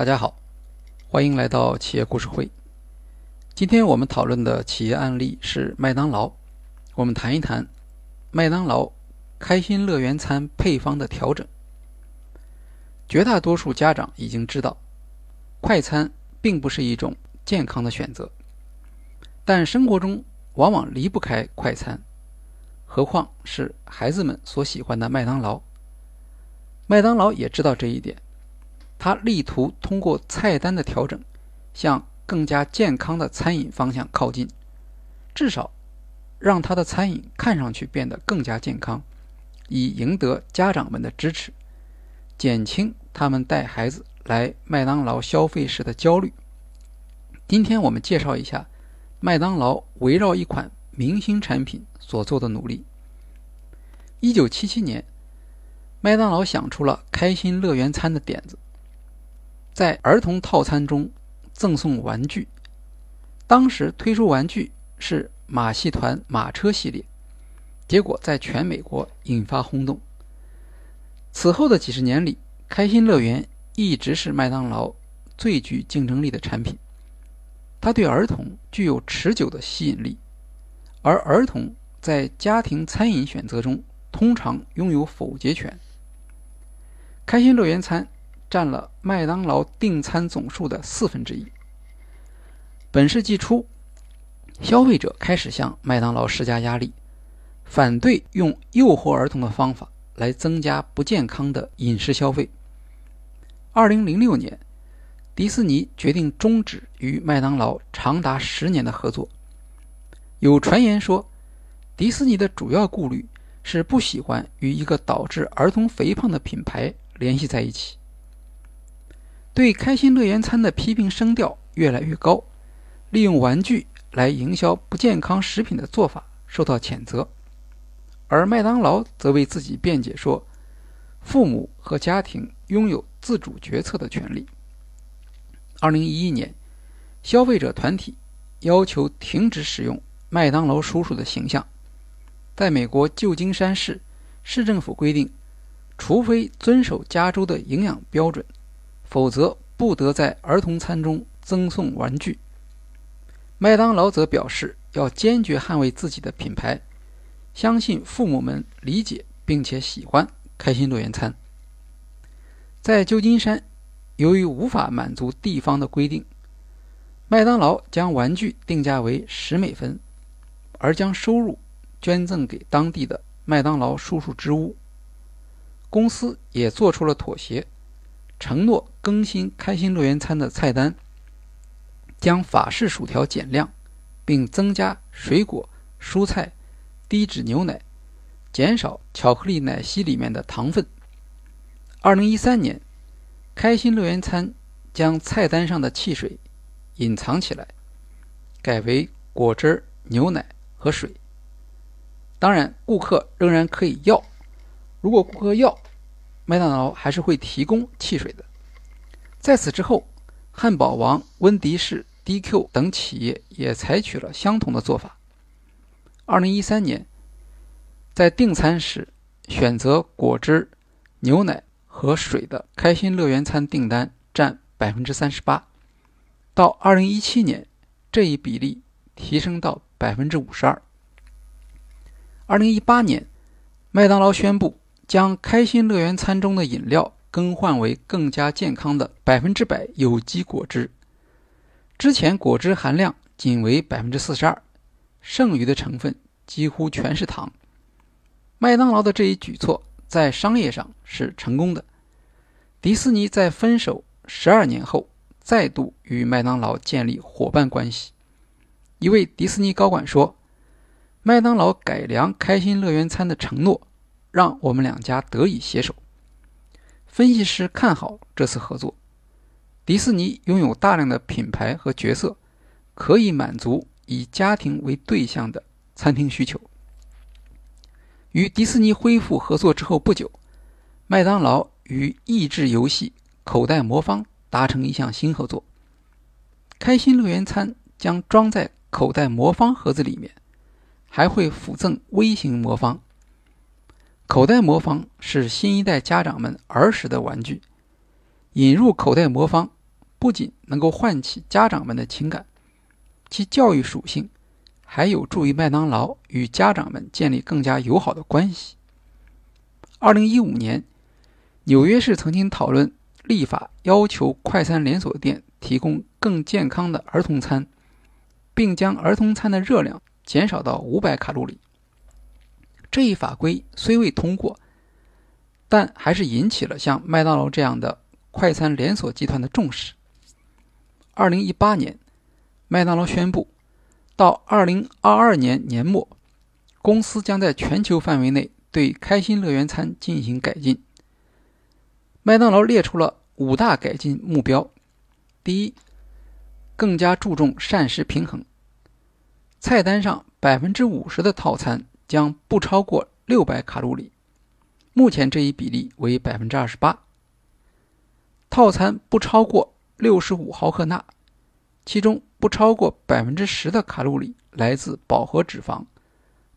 大家好，欢迎来到企业故事会。今天我们讨论的企业案例是麦当劳。我们谈一谈麦当劳开心乐园餐配方的调整。绝大多数家长已经知道，快餐并不是一种健康的选择，但生活中往往离不开快餐，何况是孩子们所喜欢的麦当劳。麦当劳也知道这一点。他力图通过菜单的调整，向更加健康的餐饮方向靠近，至少让他的餐饮看上去变得更加健康，以赢得家长们的支持，减轻他们带孩子来麦当劳消费时的焦虑。今天我们介绍一下麦当劳围绕一款明星产品所做的努力。一九七七年，麦当劳想出了开心乐园餐的点子。在儿童套餐中赠送玩具，当时推出玩具是马戏团马车系列，结果在全美国引发轰动。此后的几十年里，开心乐园一直是麦当劳最具竞争力的产品。它对儿童具有持久的吸引力，而儿童在家庭餐饮选择中通常拥有否决权。开心乐园餐。占了麦当劳订餐总数的四分之一。本世纪初，消费者开始向麦当劳施加压力，反对用诱惑儿童的方法来增加不健康的饮食消费。二零零六年，迪士尼决定终止与麦当劳长达十年的合作。有传言说，迪士尼的主要顾虑是不喜欢与一个导致儿童肥胖的品牌联系在一起。对开心乐园餐的批评声调越来越高，利用玩具来营销不健康食品的做法受到谴责，而麦当劳则为自己辩解说，父母和家庭拥有自主决策的权利。二零一一年，消费者团体要求停止使用麦当劳叔叔的形象，在美国旧金山市市政府规定，除非遵守加州的营养标准。否则不得在儿童餐中赠送玩具。麦当劳则表示要坚决捍卫自己的品牌，相信父母们理解并且喜欢开心乐园餐。在旧金山，由于无法满足地方的规定，麦当劳将玩具定价为十美分，而将收入捐赠给当地的麦当劳叔叔之屋。公司也做出了妥协。承诺更新开心乐园餐的菜单，将法式薯条减量，并增加水果、蔬菜、低脂牛奶，减少巧克力奶昔里面的糖分。二零一三年，开心乐园餐将菜单上的汽水隐藏起来，改为果汁、牛奶和水。当然，顾客仍然可以要，如果顾客要。麦当劳还是会提供汽水的。在此之后，汉堡王、温迪士、DQ 等企业也采取了相同的做法。二零一三年，在订餐时选择果汁、牛奶和水的开心乐园餐订单占百分之三十八，到二零一七年，这一比例提升到百分之五十二。二零一八年，麦当劳宣布。将开心乐园餐中的饮料更换为更加健康的百分之百有机果汁。之前果汁含量仅为百分之四十二，剩余的成分几乎全是糖。麦当劳的这一举措在商业上是成功的。迪士尼在分手十二年后再度与麦当劳建立伙伴关系。一位迪士尼高管说：“麦当劳改良开心乐园餐的承诺。”让我们两家得以携手。分析师看好这次合作。迪士尼拥有大量的品牌和角色，可以满足以家庭为对象的餐厅需求。与迪士尼恢复合作之后不久，麦当劳与益智游戏口袋魔方达成一项新合作。开心乐园餐将装在口袋魔方盒子里面，还会附赠微型魔方。口袋魔方是新一代家长们儿时的玩具。引入口袋魔方不仅能够唤起家长们的情感，其教育属性还有助于麦当劳与家长们建立更加友好的关系。二零一五年，纽约市曾经讨论立法，要求快餐连锁店提供更健康的儿童餐，并将儿童餐的热量减少到五百卡路里。这一法规虽未通过，但还是引起了像麦当劳这样的快餐连锁集团的重视。二零一八年，麦当劳宣布，到二零二二年年末，公司将在全球范围内对开心乐园餐进行改进。麦当劳列出了五大改进目标：第一，更加注重膳食平衡，菜单上百分之五十的套餐。将不超过六百卡路里，目前这一比例为百分之二十八。套餐不超过六十五毫克钠，其中不超过百分之十的卡路里来自饱和脂肪，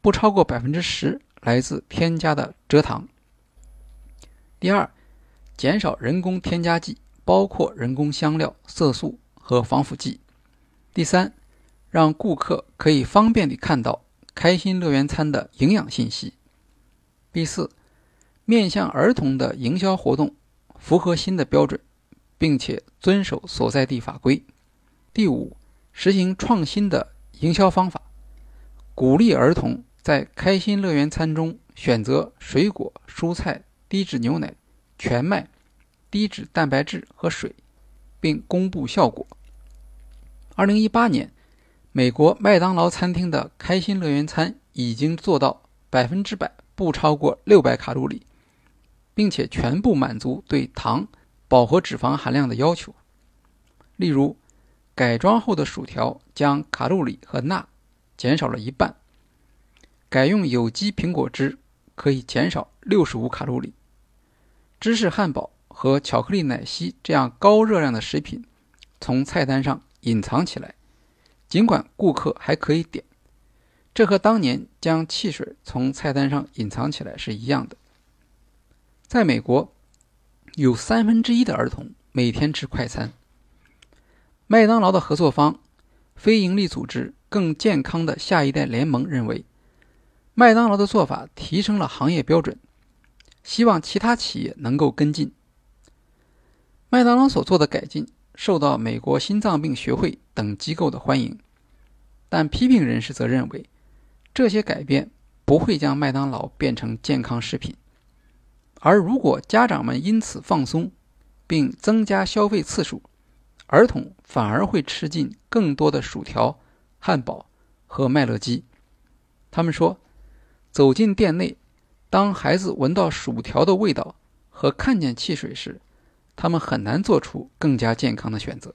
不超过百分之十来自添加的蔗糖。第二，减少人工添加剂，包括人工香料、色素和防腐剂。第三，让顾客可以方便地看到。开心乐园餐的营养信息。第四，面向儿童的营销活动符合新的标准，并且遵守所在地法规。第五，实行创新的营销方法，鼓励儿童在开心乐园餐中选择水果、蔬菜、低脂牛奶、全麦、低脂蛋白质和水，并公布效果。二零一八年。美国麦当劳餐厅的开心乐园餐已经做到百分之百不超过六百卡路里，并且全部满足对糖、饱和脂肪含量的要求。例如，改装后的薯条将卡路里和钠减少了一半；改用有机苹果汁可以减少六十五卡路里；芝士汉堡和巧克力奶昔这样高热量的食品从菜单上隐藏起来。尽管顾客还可以点，这和当年将汽水从菜单上隐藏起来是一样的。在美国，有三分之一的儿童每天吃快餐。麦当劳的合作方非营利组织“更健康的下一代联盟”认为，麦当劳的做法提升了行业标准，希望其他企业能够跟进。麦当劳所做的改进受到美国心脏病学会等机构的欢迎。但批评人士则认为，这些改变不会将麦当劳变成健康食品，而如果家长们因此放松，并增加消费次数，儿童反而会吃进更多的薯条、汉堡和麦乐鸡。他们说，走进店内，当孩子闻到薯条的味道和看见汽水时，他们很难做出更加健康的选择。